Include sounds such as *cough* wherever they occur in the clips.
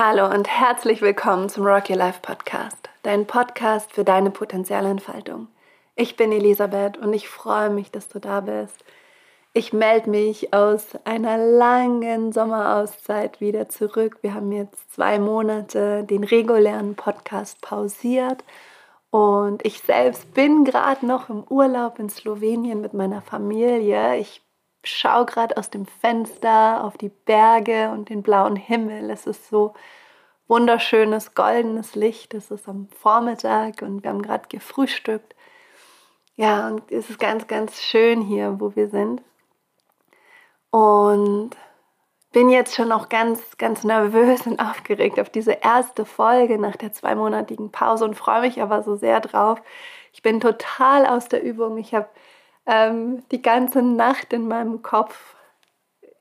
Hallo und herzlich willkommen zum Rock Your Life Podcast, dein Podcast für deine Potenzialentfaltung. Ich bin Elisabeth und ich freue mich, dass du da bist. Ich melde mich aus einer langen Sommerauszeit wieder zurück. Wir haben jetzt zwei Monate den regulären Podcast pausiert und ich selbst bin gerade noch im Urlaub in Slowenien mit meiner Familie. Ich schaue gerade aus dem Fenster auf die Berge und den blauen Himmel. Es ist so wunderschönes goldenes Licht. Es ist am Vormittag und wir haben gerade gefrühstückt. Ja, und es ist ganz, ganz schön hier, wo wir sind. Und bin jetzt schon auch ganz, ganz nervös und *laughs* aufgeregt auf diese erste Folge nach der zweimonatigen Pause und freue mich aber so sehr drauf. Ich bin total aus der Übung. Ich habe ähm, die ganze Nacht in meinem Kopf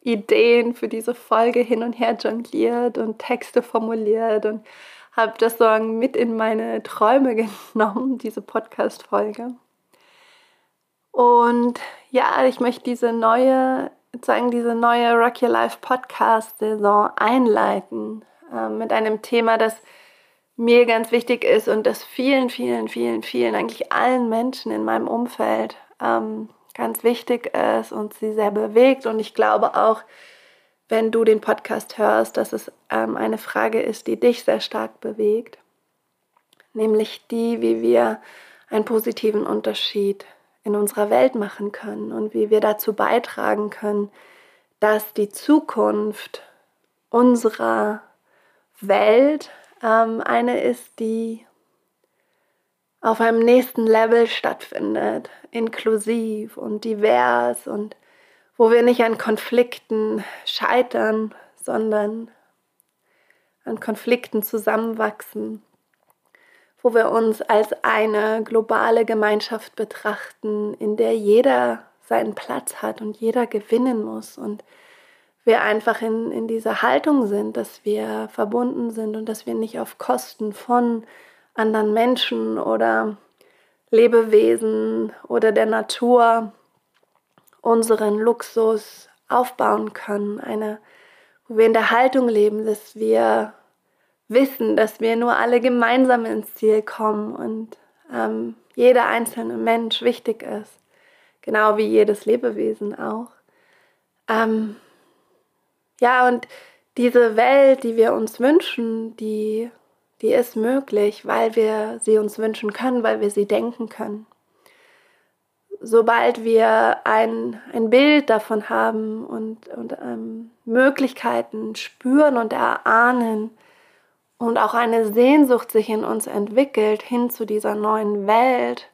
Ideen für diese Folge hin und her jongliert und Texte formuliert und habe das so mit in meine Träume *laughs* genommen, diese Podcast-Folge. Und ja, ich möchte diese neue, sozusagen diese neue Rock Your Life Podcast-Saison einleiten äh, mit einem Thema, das mir ganz wichtig ist und das vielen, vielen, vielen, vielen, eigentlich allen Menschen in meinem Umfeld ähm, ganz wichtig ist und sie sehr bewegt. Und ich glaube auch, wenn du den Podcast hörst, dass es ähm, eine Frage ist, die dich sehr stark bewegt, nämlich die, wie wir einen positiven Unterschied in unserer Welt machen können und wie wir dazu beitragen können, dass die Zukunft unserer Welt ähm, eine ist, die auf einem nächsten Level stattfindet, inklusiv und divers und wo wir nicht an Konflikten scheitern, sondern an Konflikten zusammenwachsen, wo wir uns als eine globale Gemeinschaft betrachten, in der jeder seinen Platz hat und jeder gewinnen muss und wir einfach in, in dieser Haltung sind, dass wir verbunden sind und dass wir nicht auf Kosten von anderen Menschen oder Lebewesen oder der Natur unseren Luxus aufbauen können. Eine, wo wir in der Haltung leben, dass wir wissen, dass wir nur alle gemeinsam ins Ziel kommen und ähm, jeder einzelne Mensch wichtig ist. Genau wie jedes Lebewesen auch. Ähm, ja, und diese Welt, die wir uns wünschen, die die ist möglich, weil wir sie uns wünschen können, weil wir sie denken können. Sobald wir ein, ein Bild davon haben und, und ähm, Möglichkeiten spüren und erahnen und auch eine Sehnsucht sich in uns entwickelt hin zu dieser neuen Welt,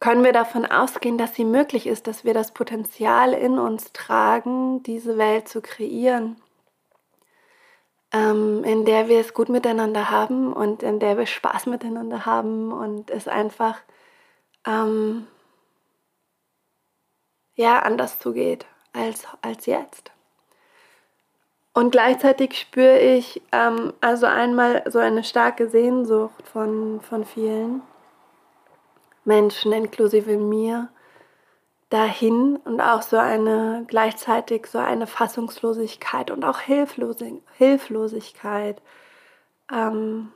können wir davon ausgehen, dass sie möglich ist, dass wir das Potenzial in uns tragen, diese Welt zu kreieren ähm, in der wir es gut miteinander haben und in der wir Spaß miteinander haben und es einfach ähm, ja anders zugeht als, als jetzt. Und gleichzeitig spüre ich ähm, also einmal so eine starke Sehnsucht von, von vielen Menschen, inklusive mir, dahin und auch so eine gleichzeitig so eine Fassungslosigkeit und auch Hilflosig Hilflosigkeit ähm,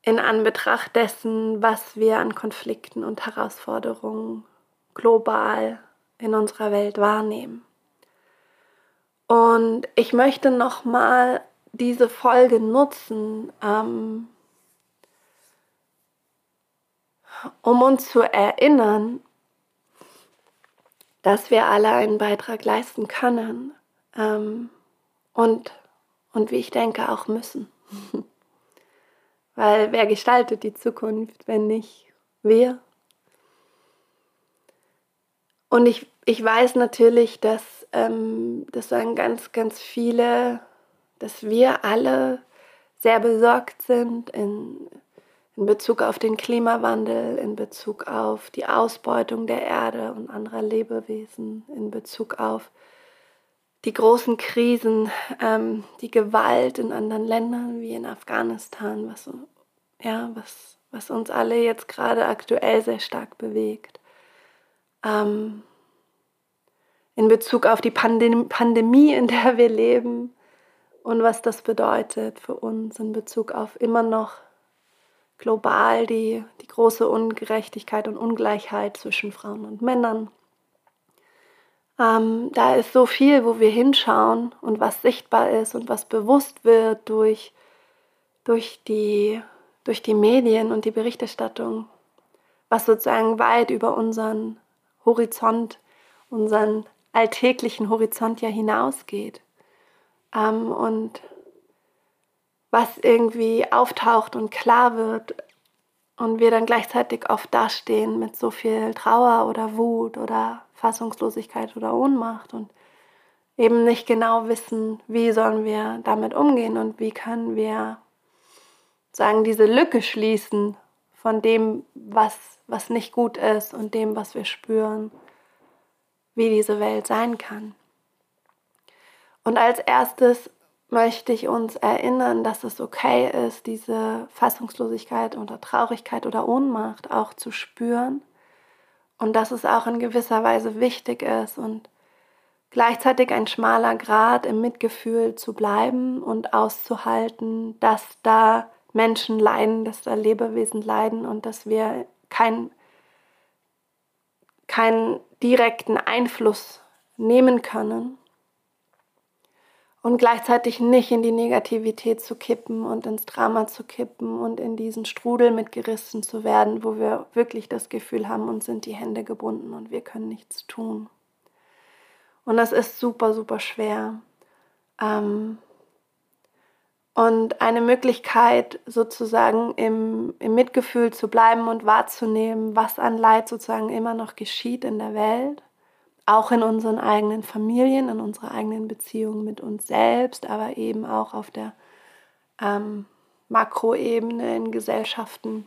in Anbetracht dessen, was wir an Konflikten und Herausforderungen global in unserer Welt wahrnehmen. Und ich möchte nochmal diese Folge nutzen, ähm, um uns zu erinnern, dass wir alle einen Beitrag leisten können ähm, und, und wie ich denke auch müssen. *laughs* Weil wer gestaltet die Zukunft, wenn nicht wir? Und ich, ich weiß natürlich, dass ähm, das sagen ganz, ganz viele, dass wir alle sehr besorgt sind in, in Bezug auf den Klimawandel, in Bezug auf die Ausbeutung der Erde und anderer Lebewesen, in Bezug auf die großen Krisen, ähm, die Gewalt in anderen Ländern wie in Afghanistan, was, ja, was, was uns alle jetzt gerade aktuell sehr stark bewegt. Ähm, in Bezug auf die Pandem Pandemie, in der wir leben, und was das bedeutet für uns in Bezug auf immer noch global die, die große Ungerechtigkeit und Ungleichheit zwischen Frauen und Männern. Ähm, da ist so viel, wo wir hinschauen und was sichtbar ist und was bewusst wird durch, durch, die, durch die Medien und die Berichterstattung, was sozusagen weit über unseren Horizont, unseren alltäglichen Horizont ja hinausgeht. Ähm, und was irgendwie auftaucht und klar wird und wir dann gleichzeitig oft dastehen mit so viel Trauer oder Wut oder Fassungslosigkeit oder Ohnmacht und eben nicht genau wissen, wie sollen wir damit umgehen und wie können wir sagen, diese Lücke schließen von dem, was, was nicht gut ist und dem, was wir spüren, wie diese Welt sein kann. Und als erstes möchte ich uns erinnern, dass es okay ist, diese Fassungslosigkeit oder Traurigkeit oder Ohnmacht auch zu spüren und dass es auch in gewisser Weise wichtig ist und gleichzeitig ein schmaler Grad im Mitgefühl zu bleiben und auszuhalten, dass da Menschen leiden, dass da Lebewesen leiden und dass wir keinen keinen direkten Einfluss nehmen können und gleichzeitig nicht in die Negativität zu kippen und ins Drama zu kippen und in diesen Strudel mitgerissen zu werden, wo wir wirklich das Gefühl haben, uns sind die Hände gebunden und wir können nichts tun. Und das ist super, super schwer. Ähm und eine Möglichkeit sozusagen im, im Mitgefühl zu bleiben und wahrzunehmen, was an Leid sozusagen immer noch geschieht in der Welt auch in unseren eigenen Familien, in unserer eigenen Beziehung mit uns selbst, aber eben auch auf der ähm, Makroebene in Gesellschaften,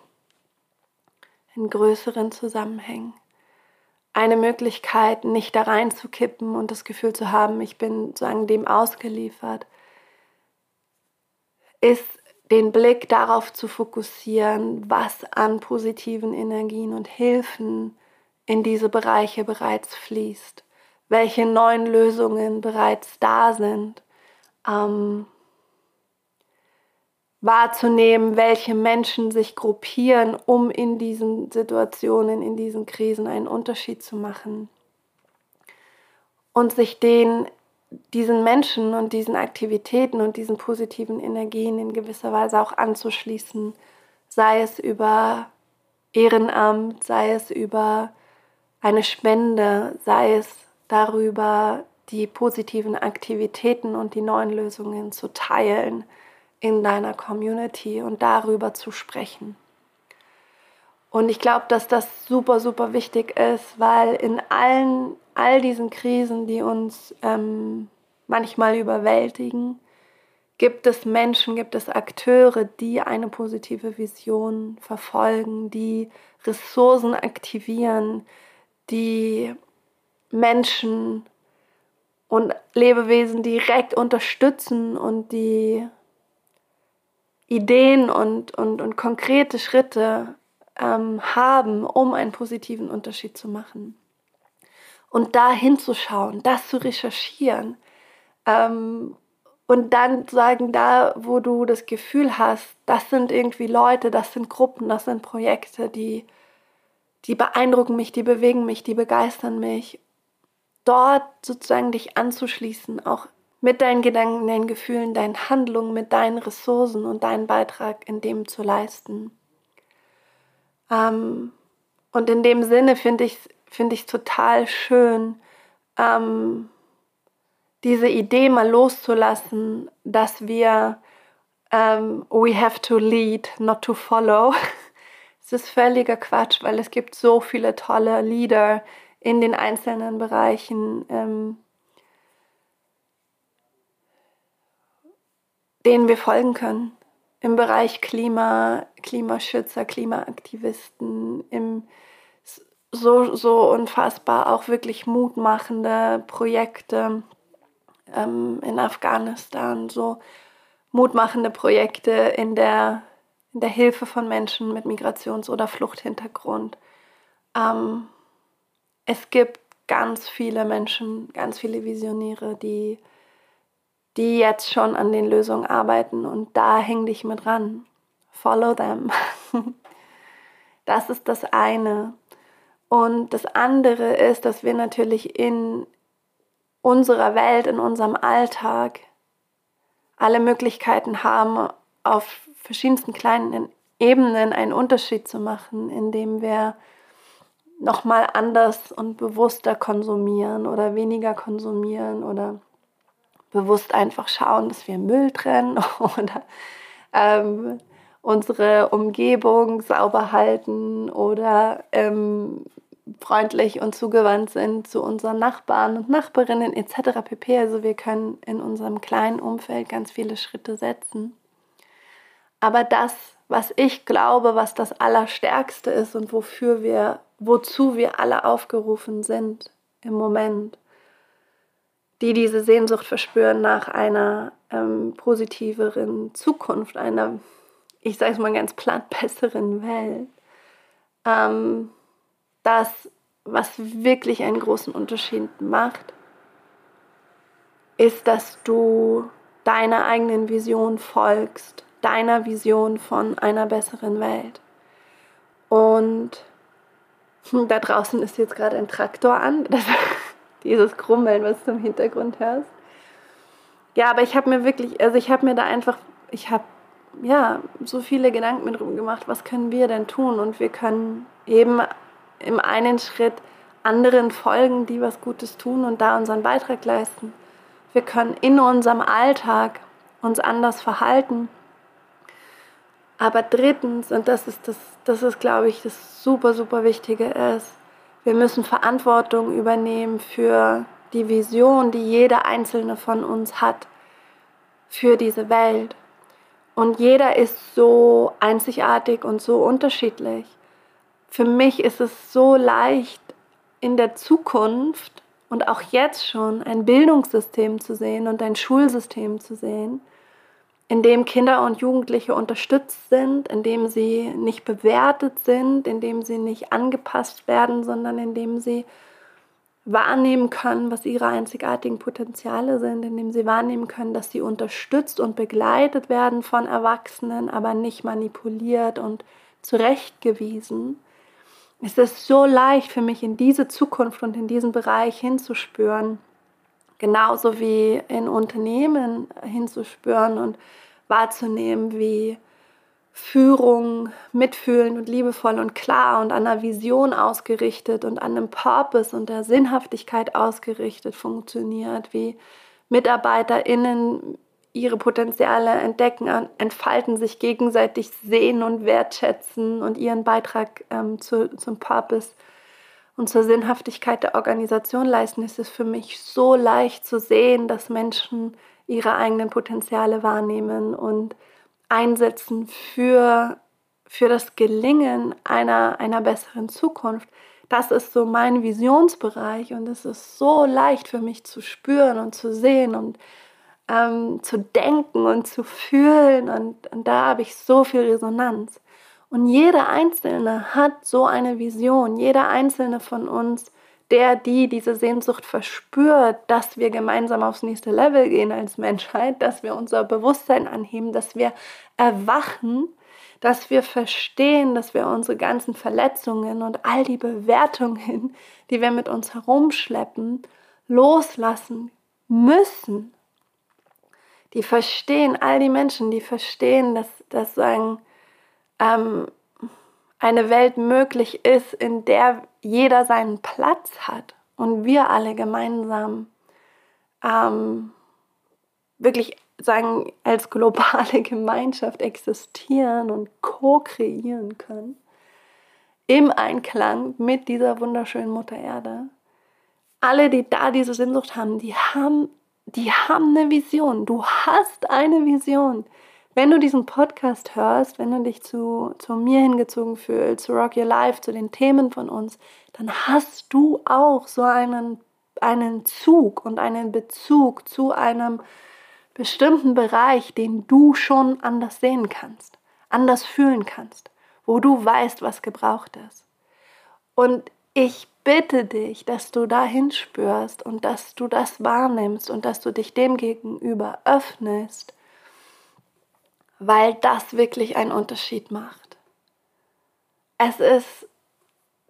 in größeren Zusammenhängen. Eine Möglichkeit, nicht da reinzukippen und das Gefühl zu haben, ich bin sozusagen dem ausgeliefert, ist den Blick darauf zu fokussieren, was an positiven Energien und Hilfen in diese Bereiche bereits fließt, welche neuen Lösungen bereits da sind, ähm, wahrzunehmen, welche Menschen sich gruppieren, um in diesen Situationen, in diesen Krisen einen Unterschied zu machen. Und sich den diesen Menschen und diesen Aktivitäten und diesen positiven Energien in gewisser Weise auch anzuschließen, sei es über Ehrenamt, sei es über eine Spende, sei es darüber, die positiven Aktivitäten und die neuen Lösungen zu teilen in deiner Community und darüber zu sprechen. Und ich glaube, dass das super, super wichtig ist, weil in allen, all diesen Krisen, die uns ähm, manchmal überwältigen, gibt es Menschen, gibt es Akteure, die eine positive Vision verfolgen, die Ressourcen aktivieren, die Menschen und Lebewesen direkt unterstützen und die Ideen und, und, und konkrete Schritte ähm, haben, um einen positiven Unterschied zu machen. Und da hinzuschauen, das zu recherchieren ähm, und dann sagen, da, wo du das Gefühl hast, das sind irgendwie Leute, das sind Gruppen, das sind Projekte, die die beeindrucken mich, die bewegen mich, die begeistern mich. Dort sozusagen dich anzuschließen, auch mit deinen Gedanken, deinen Gefühlen, deinen Handlungen, mit deinen Ressourcen und deinen Beitrag in dem zu leisten. Ähm, und in dem Sinne finde ich es find total schön, ähm, diese Idee mal loszulassen, dass wir ähm, we have to lead, not to follow. *laughs* Es ist völliger Quatsch, weil es gibt so viele tolle Lieder in den einzelnen Bereichen, ähm, denen wir folgen können. Im Bereich Klima, Klimaschützer, Klimaaktivisten, im so, so unfassbar auch wirklich mutmachende Projekte ähm, in Afghanistan, so mutmachende Projekte in der in der Hilfe von Menschen mit Migrations- oder Fluchthintergrund. Ähm, es gibt ganz viele Menschen, ganz viele Visionäre, die die jetzt schon an den Lösungen arbeiten und da häng dich mit ran. Follow them. *laughs* Das ist das eine. Und das andere ist, dass wir natürlich in unserer Welt, in unserem Alltag alle Möglichkeiten haben, auf verschiedensten kleinen Ebenen einen Unterschied zu machen, indem wir nochmal anders und bewusster konsumieren oder weniger konsumieren oder bewusst einfach schauen, dass wir Müll trennen *laughs* oder ähm, unsere Umgebung sauber halten oder ähm, freundlich und zugewandt sind zu unseren Nachbarn und Nachbarinnen etc. pp. Also wir können in unserem kleinen Umfeld ganz viele Schritte setzen. Aber das, was ich glaube, was das Allerstärkste ist und wofür wir, wozu wir alle aufgerufen sind im Moment, die diese Sehnsucht verspüren nach einer ähm, positiveren Zukunft, einer, ich sage es mal ganz platt, *laughs* besseren Welt. Ähm, das, was wirklich einen großen Unterschied macht, ist, dass du deiner eigenen Vision folgst, deiner Vision von einer besseren Welt. Und *laughs* da draußen ist jetzt gerade ein Traktor an. *laughs* Dieses Grummeln, was du im Hintergrund hörst. Ja, aber ich habe mir wirklich, also ich habe mir da einfach, ich habe ja so viele Gedanken mit gemacht, was können wir denn tun? Und wir können eben im einen Schritt anderen folgen, die was Gutes tun und da unseren Beitrag leisten. Wir können in unserem Alltag uns anders verhalten. Aber drittens, und das ist das, das ist, glaube ich, das super, super Wichtige ist, wir müssen Verantwortung übernehmen für die Vision, die jeder einzelne von uns hat für diese Welt. Und jeder ist so einzigartig und so unterschiedlich. Für mich ist es so leicht, in der Zukunft und auch jetzt schon ein Bildungssystem zu sehen und ein Schulsystem zu sehen, in dem Kinder und Jugendliche unterstützt sind, in dem sie nicht bewertet sind, in dem sie nicht angepasst werden, sondern in dem sie wahrnehmen können, was ihre einzigartigen Potenziale sind, in dem sie wahrnehmen können, dass sie unterstützt und begleitet werden von Erwachsenen, aber nicht manipuliert und zurechtgewiesen. Es ist so leicht für mich, in diese Zukunft und in diesen Bereich hinzuspüren genauso wie in Unternehmen hinzuspüren und wahrzunehmen, wie Führung mitfühlend und liebevoll und klar und an einer Vision ausgerichtet und an einem Purpose und der Sinnhaftigkeit ausgerichtet funktioniert, wie MitarbeiterInnen ihre Potenziale entdecken, entfalten, sich gegenseitig sehen und wertschätzen und ihren Beitrag ähm, zu, zum Purpose und zur Sinnhaftigkeit der Organisation leisten, ist es für mich so leicht zu sehen, dass Menschen ihre eigenen Potenziale wahrnehmen und einsetzen für, für das Gelingen einer, einer besseren Zukunft. Das ist so mein Visionsbereich und es ist so leicht für mich zu spüren und zu sehen und ähm, zu denken und zu fühlen und, und da habe ich so viel Resonanz. Und jeder Einzelne hat so eine Vision, jeder Einzelne von uns, der, die diese Sehnsucht verspürt, dass wir gemeinsam aufs nächste Level gehen als Menschheit, dass wir unser Bewusstsein anheben, dass wir erwachen, dass wir verstehen, dass wir unsere ganzen Verletzungen und all die Bewertungen, die wir mit uns herumschleppen, loslassen müssen. Die verstehen, all die Menschen, die verstehen, dass, dass sagen, ähm, eine Welt möglich ist, in der jeder seinen Platz hat und wir alle gemeinsam ähm, wirklich sagen, als globale *laughs* Gemeinschaft existieren und co-kreieren können, im Einklang mit dieser wunderschönen Mutter Erde. Alle, die da diese Sehnsucht haben, die haben, die haben eine Vision. Du hast eine Vision. Wenn du diesen Podcast hörst, wenn du dich zu, zu mir hingezogen fühlst, zu Rock Your Life, zu den Themen von uns, dann hast du auch so einen, einen Zug und einen Bezug zu einem bestimmten Bereich, den du schon anders sehen kannst, anders fühlen kannst, wo du weißt, was gebraucht ist. Und ich bitte dich, dass du dahin spürst und dass du das wahrnimmst und dass du dich dem gegenüber öffnest, weil das wirklich einen Unterschied macht. Es ist,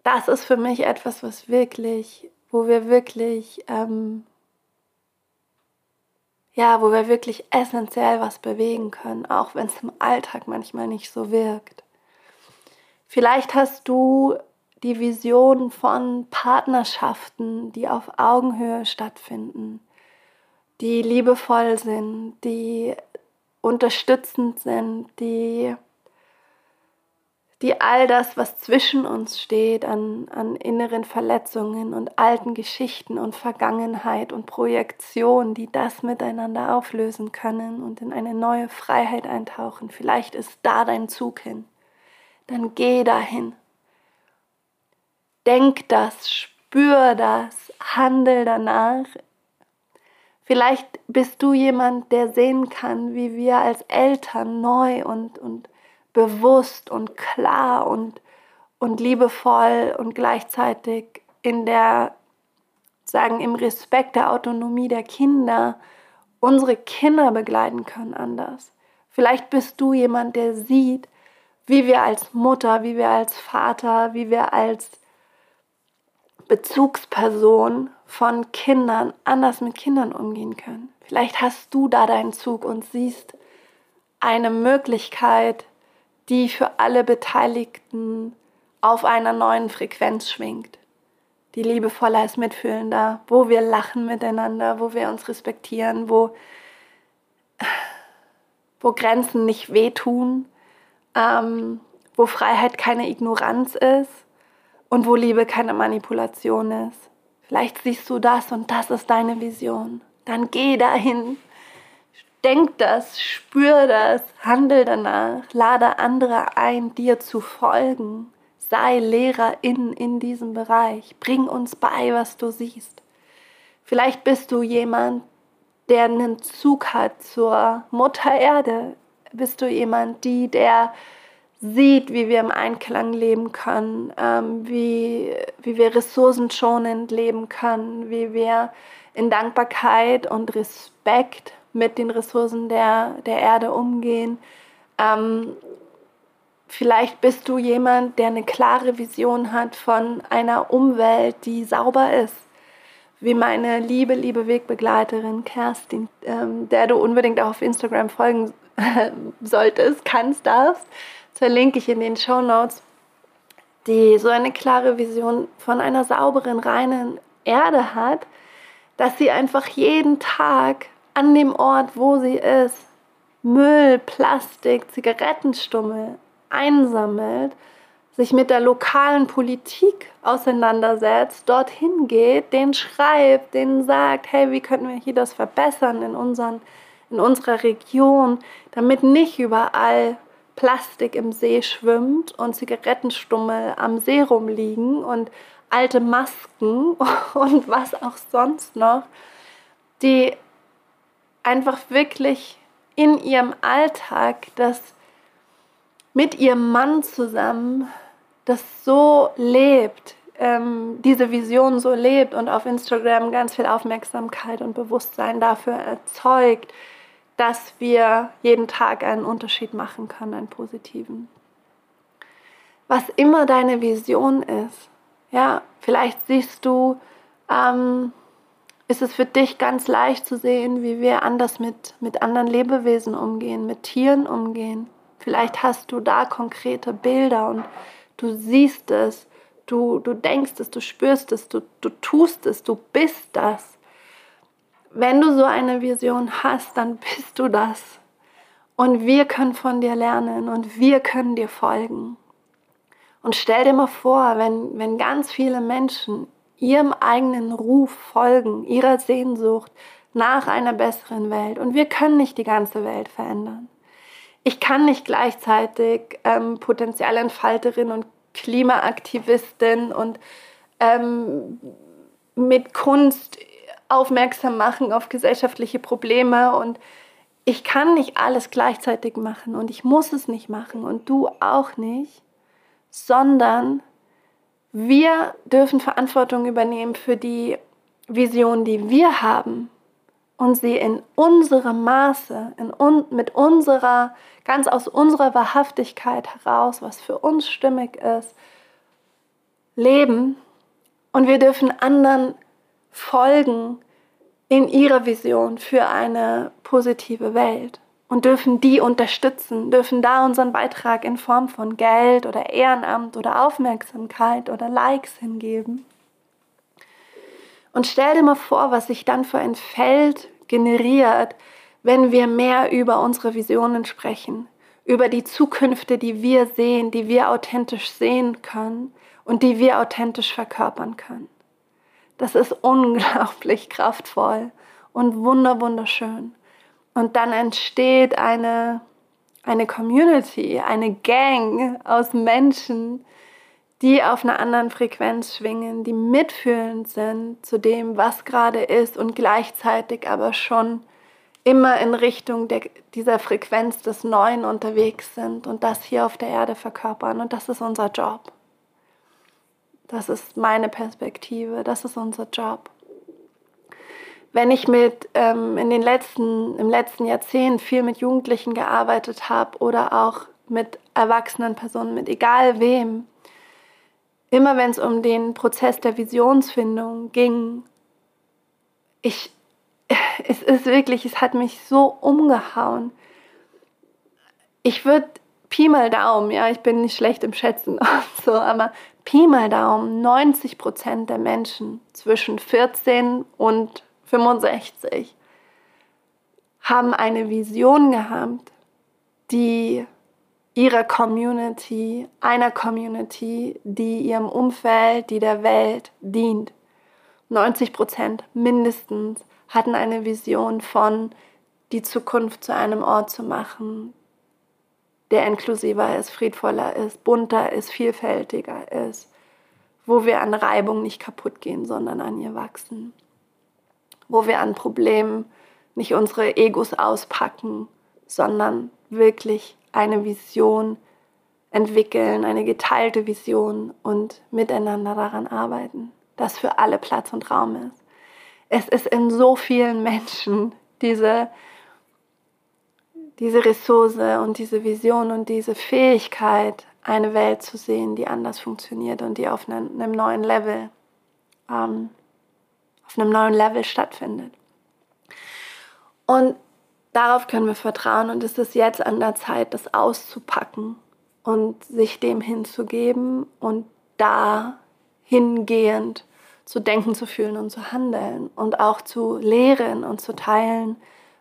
das ist für mich etwas, was wirklich, wo wir wirklich, ähm, ja, wo wir wirklich essentiell was bewegen können, auch wenn es im Alltag manchmal nicht so wirkt. Vielleicht hast du die Vision von Partnerschaften, die auf Augenhöhe stattfinden, die liebevoll sind, die unterstützend sind, die, die all das, was zwischen uns steht, an, an inneren Verletzungen und alten Geschichten und Vergangenheit und Projektion, die das miteinander auflösen können und in eine neue Freiheit eintauchen. Vielleicht ist da dein Zug hin. Dann geh dahin Denk das, spür das, handel danach. Vielleicht bist du jemand, der sehen kann, wie wir als Eltern neu und, und bewusst und klar und, und liebevoll und gleichzeitig in der, sagen, im Respekt der Autonomie der Kinder unsere Kinder begleiten können anders. Vielleicht bist du jemand, der sieht, wie wir als Mutter, wie wir als Vater, wie wir als Bezugsperson von Kindern anders mit Kindern umgehen können. Vielleicht hast du da deinen Zug und siehst eine Möglichkeit, die für alle Beteiligten auf einer neuen Frequenz schwingt, die liebevoller ist, mitfühlender, wo wir lachen miteinander, wo wir uns respektieren, wo, wo Grenzen nicht wehtun, ähm, wo Freiheit keine Ignoranz ist und wo Liebe keine Manipulation ist. Vielleicht siehst du das und das ist deine Vision. Dann geh dahin. Denk das, spür das, handel danach, lade andere ein, dir zu folgen. Sei Lehrerin in diesem Bereich. Bring uns bei, was du siehst. Vielleicht bist du jemand, der einen Zug hat zur Mutter Erde. Bist du jemand, die, der sieht, wie wir im Einklang leben können, ähm, wie, wie wir ressourcenschonend leben können, wie wir in Dankbarkeit und Respekt mit den Ressourcen der, der Erde umgehen. Ähm, vielleicht bist du jemand, der eine klare Vision hat von einer Umwelt, die sauber ist. Wie meine liebe, liebe Wegbegleiterin Kerstin, ähm, der du unbedingt auch auf Instagram folgen *laughs* solltest, kannst, darfst verlinke ich in den Show Notes, die so eine klare Vision von einer sauberen, reinen Erde hat, dass sie einfach jeden Tag an dem Ort, wo sie ist, Müll, Plastik, Zigarettenstummel einsammelt, sich mit der lokalen Politik auseinandersetzt, dorthin geht, den schreibt, denen sagt, hey, wie könnten wir hier das verbessern in, unseren, in unserer Region, damit nicht überall Plastik im See schwimmt und Zigarettenstummel am See rumliegen und alte Masken *laughs* und was auch sonst noch, die einfach wirklich in ihrem Alltag das mit ihrem Mann zusammen das so lebt, ähm, diese Vision so lebt und auf Instagram ganz viel Aufmerksamkeit und Bewusstsein dafür erzeugt, dass wir jeden Tag einen Unterschied machen können, einen positiven. Was immer deine Vision ist, ja, vielleicht siehst du, ähm, ist es für dich ganz leicht zu sehen, wie wir anders mit, mit anderen Lebewesen umgehen, mit Tieren umgehen. Vielleicht hast du da konkrete Bilder und du siehst es, du, du denkst es, du spürst es, du, du tust es, du bist das wenn du so eine Vision hast, dann bist du das. Und wir können von dir lernen und wir können dir folgen. Und stell dir mal vor, wenn, wenn ganz viele Menschen ihrem eigenen Ruf folgen, ihrer Sehnsucht nach einer besseren Welt. Und wir können nicht die ganze Welt verändern. Ich kann nicht gleichzeitig ähm, Potenzialentfalterin und Klimaaktivistin und ähm, mit Kunst aufmerksam machen auf gesellschaftliche Probleme und ich kann nicht alles gleichzeitig machen und ich muss es nicht machen und du auch nicht, sondern Wir dürfen Verantwortung übernehmen für die Vision, die wir haben und sie in unserem Maße, in un mit unserer, ganz aus unserer Wahrhaftigkeit heraus, was für uns stimmig ist, leben. Und wir dürfen anderen folgen in ihrer Vision für eine positive Welt und dürfen die unterstützen, dürfen da unseren Beitrag in Form von Geld oder Ehrenamt oder Aufmerksamkeit oder Likes hingeben. Und stell dir mal vor, was sich dann für ein Feld generiert, wenn wir mehr über unsere Visionen sprechen, über die Zukünfte, die wir sehen, die wir authentisch sehen können und die wir authentisch verkörpern können. Das ist unglaublich kraftvoll und wunder wunderschön. Und dann entsteht eine, eine Community, eine Gang aus Menschen, die auf einer anderen Frequenz schwingen, die mitfühlend sind zu dem, was gerade ist und gleichzeitig aber schon immer in Richtung der, dieser Frequenz des Neuen unterwegs sind und das hier auf der Erde verkörpern. Und das ist unser Job. Das ist meine Perspektive, das ist unser Job. Wenn ich mit ähm, in den letzten, im letzten Jahrzehnt viel mit Jugendlichen gearbeitet habe oder auch mit erwachsenen Personen, mit egal wem, immer wenn es um den Prozess der Visionsfindung ging, ich, *laughs* es ist wirklich, es hat mich so umgehauen. Ich würde Pi mal Daumen, ja, ich bin nicht schlecht im Schätzen, *laughs* so, aber Pi mal Daumen, 90 Prozent der Menschen zwischen 14 und 65 haben eine Vision gehabt, die ihrer Community, einer Community, die ihrem Umfeld, die der Welt dient. 90 Prozent mindestens hatten eine Vision von, die Zukunft zu einem Ort zu machen, der inklusiver ist, friedvoller ist, bunter ist, vielfältiger ist, wo wir an Reibung nicht kaputt gehen, sondern an ihr wachsen wo wir an Problemen nicht unsere Egos auspacken, sondern wirklich eine Vision entwickeln, eine geteilte Vision und miteinander daran arbeiten, dass für alle Platz und Raum ist. Es ist in so vielen Menschen diese, diese Ressource und diese Vision und diese Fähigkeit, eine Welt zu sehen, die anders funktioniert und die auf einem, neuen Level ähm, auf einem neuen Level stattfindet. Und darauf können wir vertrauen und es ist jetzt an der Zeit, das auszupacken und sich dem hinzugeben und da hingehend zu denken, zu fühlen und zu handeln und auch zu lehren und zu teilen,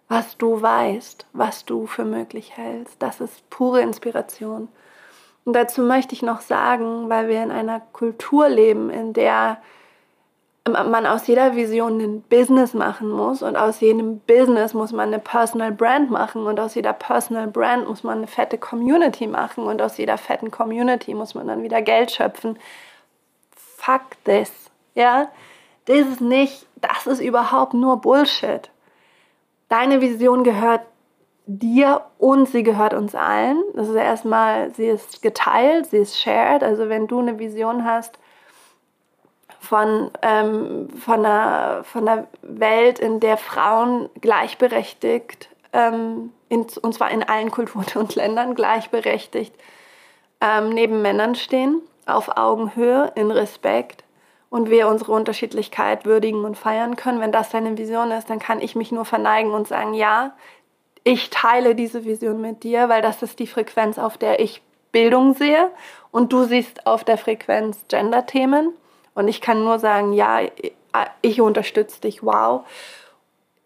was du weißt, was du für möglich hältst. Das ist pure Inspiration. Und dazu möchte ich noch sagen, weil wir in einer Kultur leben, in der man aus jeder Vision ein Business machen muss und aus jedem Business muss man eine Personal Brand machen und aus jeder Personal Brand muss man eine fette Community machen und aus jeder fetten Community muss man dann wieder Geld schöpfen. Fuck this. Ja, das ist nicht, das ist überhaupt nur Bullshit. Deine Vision gehört dir und sie gehört uns allen. Das ist erstmal, sie ist geteilt, sie ist shared. Also wenn du eine Vision hast, von, ähm, von, einer, von einer Welt, in der Frauen gleichberechtigt, ähm, in, und zwar in allen Kulturen und Ländern gleichberechtigt, ähm, neben Männern stehen, auf Augenhöhe, in Respekt und wir unsere Unterschiedlichkeit würdigen und feiern können. Wenn das deine Vision ist, dann kann ich mich nur verneigen und sagen, ja, ich teile diese Vision mit dir, weil das ist die Frequenz, auf der ich Bildung sehe und du siehst auf der Frequenz Gender-Themen. Und ich kann nur sagen, ja, ich unterstütze dich, wow.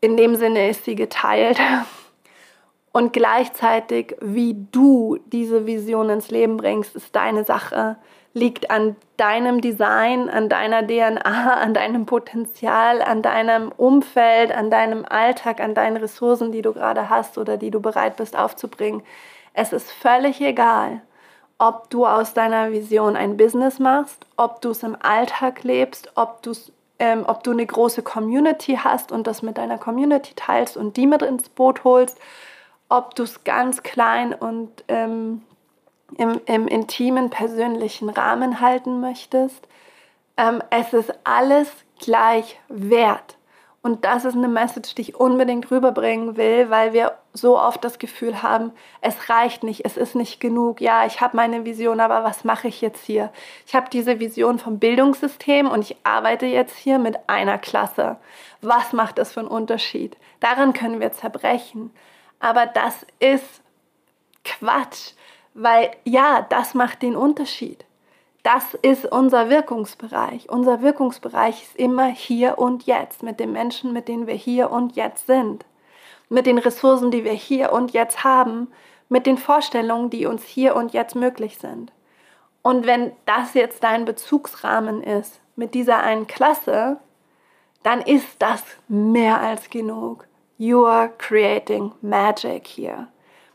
In dem Sinne ist sie geteilt. Und gleichzeitig, wie du diese Vision ins Leben bringst, ist deine Sache, liegt an deinem Design, an deiner DNA, *laughs* an deinem Potenzial, an deinem Umfeld, an deinem Alltag, an deinen Ressourcen, die du gerade hast oder die du bereit bist aufzubringen. Es ist völlig egal, ob du aus deiner Vision ein Business machst, ob du es im Alltag lebst, ob, ähm, ob du eine große Community hast und das mit deiner Community teilst und die mit ins Boot holst, ob du es ganz klein und ähm, im, im intimen, persönlichen Rahmen halten möchtest. Ähm, es ist alles gleich wert. Und das ist eine Message, die ich unbedingt rüberbringen will, weil wir so oft das Gefühl haben, es reicht nicht, es ist nicht genug. Ja, ich habe meine Vision, aber was mache ich jetzt hier? Ich habe diese Vision vom Bildungssystem und ich arbeite jetzt hier mit einer Klasse. Was macht das für einen Unterschied? Daran können wir zerbrechen. Aber das ist Quatsch, weil ja, das macht den Unterschied. Das ist unser Wirkungsbereich. Unser Wirkungsbereich ist immer hier und jetzt mit den Menschen, mit denen wir hier und jetzt sind, mit den Ressourcen, die wir hier und jetzt haben, mit den Vorstellungen, die uns hier und jetzt möglich sind. Und wenn das jetzt dein Bezugsrahmen ist mit dieser einen Klasse, dann ist das mehr als genug. You are creating magic hier.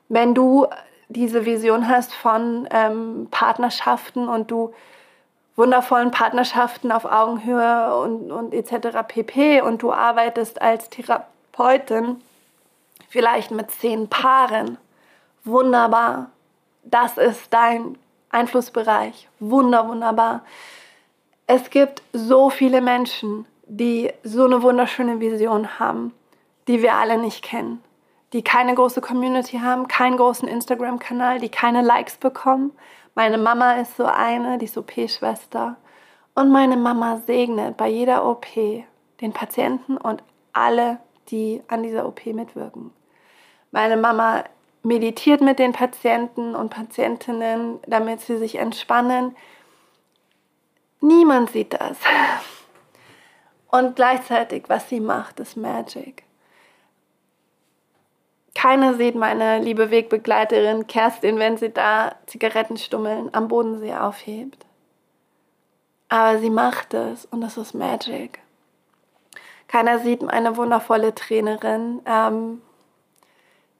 Wenn du diese Vision hast von ähm, Partnerschaften und du wundervollen Partnerschaften auf Augenhöhe und, und etc. pp. und du arbeitest als Therapeutin vielleicht mit zehn Paaren. Wunderbar. Das ist dein Einflussbereich. Wunder, wunderbar. Es gibt so viele Menschen, die so eine wunderschöne Vision haben, die wir alle nicht kennen die keine große Community haben, keinen großen Instagram-Kanal, die keine Likes bekommen. Meine Mama ist so eine, die ist OP-Schwester. Und meine Mama segnet bei jeder OP den Patienten und alle, die an dieser OP mitwirken. Meine Mama meditiert mit den Patienten und Patientinnen, damit sie sich entspannen. Niemand sieht das. Und gleichzeitig, was sie macht, ist Magic. Keiner sieht meine liebe Wegbegleiterin Kerstin, wenn sie da Zigarettenstummeln am Bodensee aufhebt. Aber sie macht es und das ist Magic. Keiner sieht meine wundervolle Trainerin, ähm,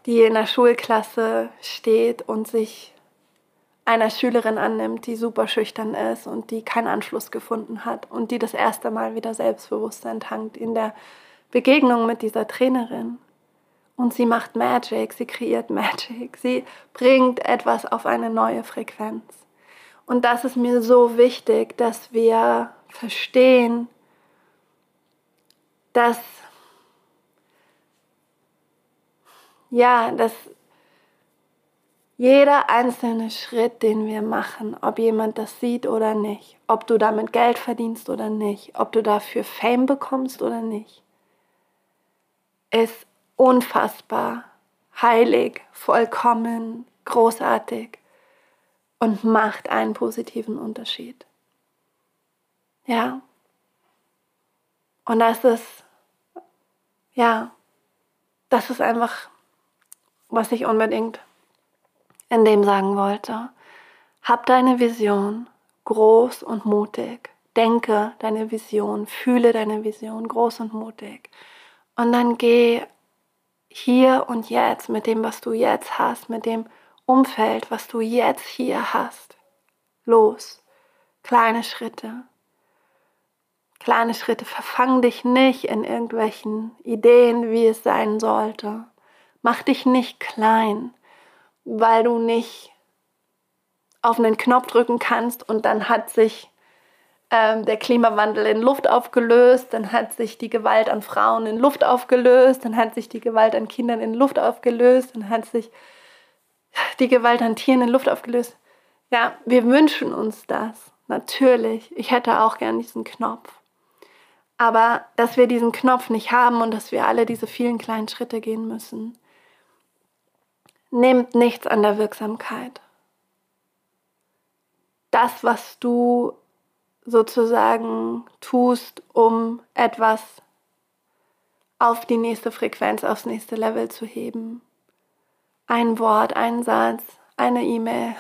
die in der Schulklasse steht und sich einer Schülerin annimmt, die super schüchtern ist und die keinen Anschluss gefunden hat und die das erste Mal wieder Selbstbewusstsein tankt in der Begegnung mit dieser Trainerin. Und sie macht Magic, sie kreiert Magic, sie bringt etwas auf eine neue Frequenz. Und das ist mir so wichtig, dass wir verstehen, dass ja, dass jeder einzelne Schritt, den wir machen, ob jemand das sieht oder nicht, ob du damit Geld verdienst oder nicht, ob du dafür Fame bekommst oder nicht, ist unfassbar, heilig, vollkommen, großartig und macht einen positiven Unterschied. Ja. Und das ist, ja, das ist einfach, was ich unbedingt in dem sagen wollte. Hab deine Vision groß und mutig. Denke deine Vision, fühle deine Vision groß und mutig. Und dann geh hier und jetzt, mit dem, was du jetzt hast, mit dem Umfeld, was du jetzt hier hast. Los. Kleine Schritte. Kleine Schritte. Verfang dich nicht in irgendwelchen Ideen, wie es sein sollte. Mach dich nicht klein, weil du nicht auf einen Knopf drücken kannst und dann hat sich ähm, der Klimawandel in Luft aufgelöst, dann hat sich die Gewalt an Frauen in Luft aufgelöst, dann hat sich die Gewalt an Kindern in Luft aufgelöst, dann hat sich die Gewalt an Tieren in Luft aufgelöst. Ja, wir wünschen uns das, natürlich. Ich hätte auch gern diesen Knopf. Aber dass wir diesen Knopf nicht haben und dass wir alle diese vielen kleinen Schritte gehen müssen, nimmt nichts an der Wirksamkeit. Das, was du sozusagen tust, um etwas auf die nächste Frequenz, aufs nächste Level zu heben. Ein Wort, ein Satz, eine E-Mail,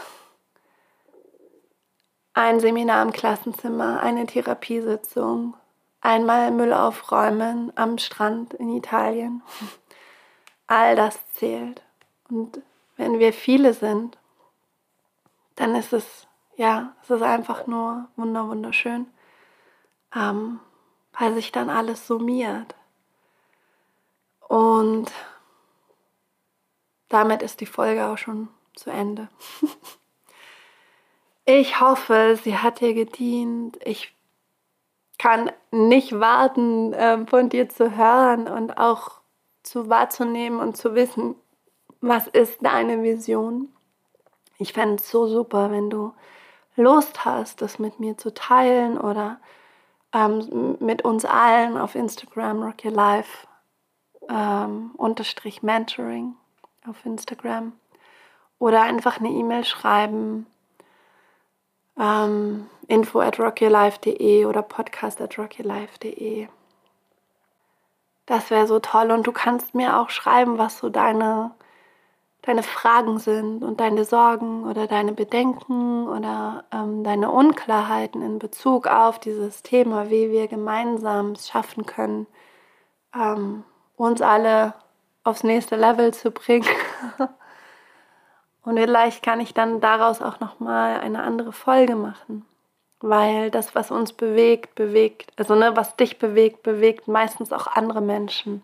ein Seminar im Klassenzimmer, eine Therapiesitzung, einmal Müll aufräumen am Strand in Italien. All das zählt. Und wenn wir viele sind, dann ist es ja, es ist einfach nur wunder wunderschön, ähm, weil sich dann alles summiert. Und damit ist die Folge auch schon zu Ende. *laughs* Ich hoffe, sie hat dir gedient. Ich kann nicht warten, äh, von dir zu hören und auch zu wahrzunehmen und zu wissen, was ist deine Vision. Ich fände es so super, wenn du Lust hast, das mit mir zu teilen oder ähm, mit uns allen auf Instagram, Rock Life, ähm, unterstrich Mentoring auf Instagram. Oder einfach eine E-Mail schreiben, ähm, info at rockyourlife.de oder podcast at rockyourlife.de. Das wäre so toll und du kannst mir auch schreiben, was so deine deine Fragen sind und deine Sorgen oder deine Bedenken oder ähm, deine Unklarheiten in Bezug auf dieses Thema, wie wir gemeinsam es schaffen können, ähm, uns alle aufs nächste Level zu bringen. *laughs* und vielleicht kann ich dann daraus auch noch mal eine andere Folge machen, weil das, was uns bewegt, bewegt, also ne, was dich bewegt, bewegt meistens auch andere Menschen.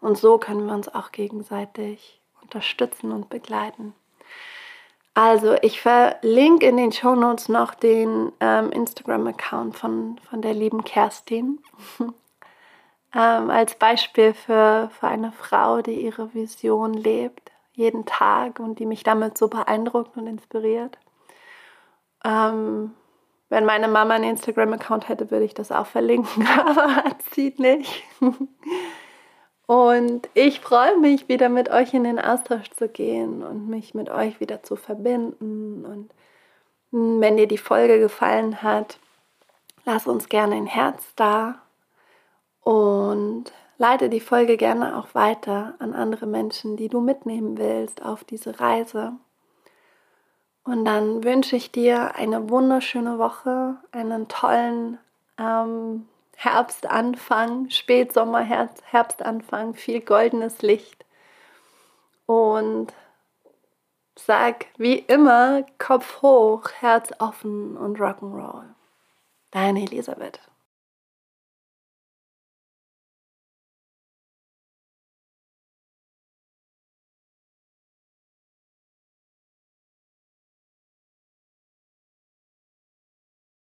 Und so können wir uns auch gegenseitig unterstützen und begleiten. Also, ich verlinke in den Show Notes noch den ähm, Instagram-Account von, von der lieben Kerstin. *laughs* ähm, als Beispiel für, für eine Frau, die ihre Vision lebt, jeden Tag und die mich damit so beeindruckt und inspiriert. Ähm, wenn meine Mama einen Instagram-Account hätte, würde ich das auch verlinken, *laughs* aber hat sie nicht. *laughs* Und ich freue mich, wieder mit euch in den Austausch zu gehen und mich mit euch wieder zu verbinden. Und wenn dir die Folge gefallen hat, lass uns gerne ein Herz da und leite die Folge gerne auch weiter an andere Menschen, die du mitnehmen willst auf diese Reise. Und dann wünsche ich dir eine wunderschöne Woche, einen tollen ähm, Herbstanfang, Spätsommer, Herbstanfang, viel goldenes Licht. Und sag wie immer Kopf hoch, Herz offen und Rock'n'Roll. Deine Elisabeth.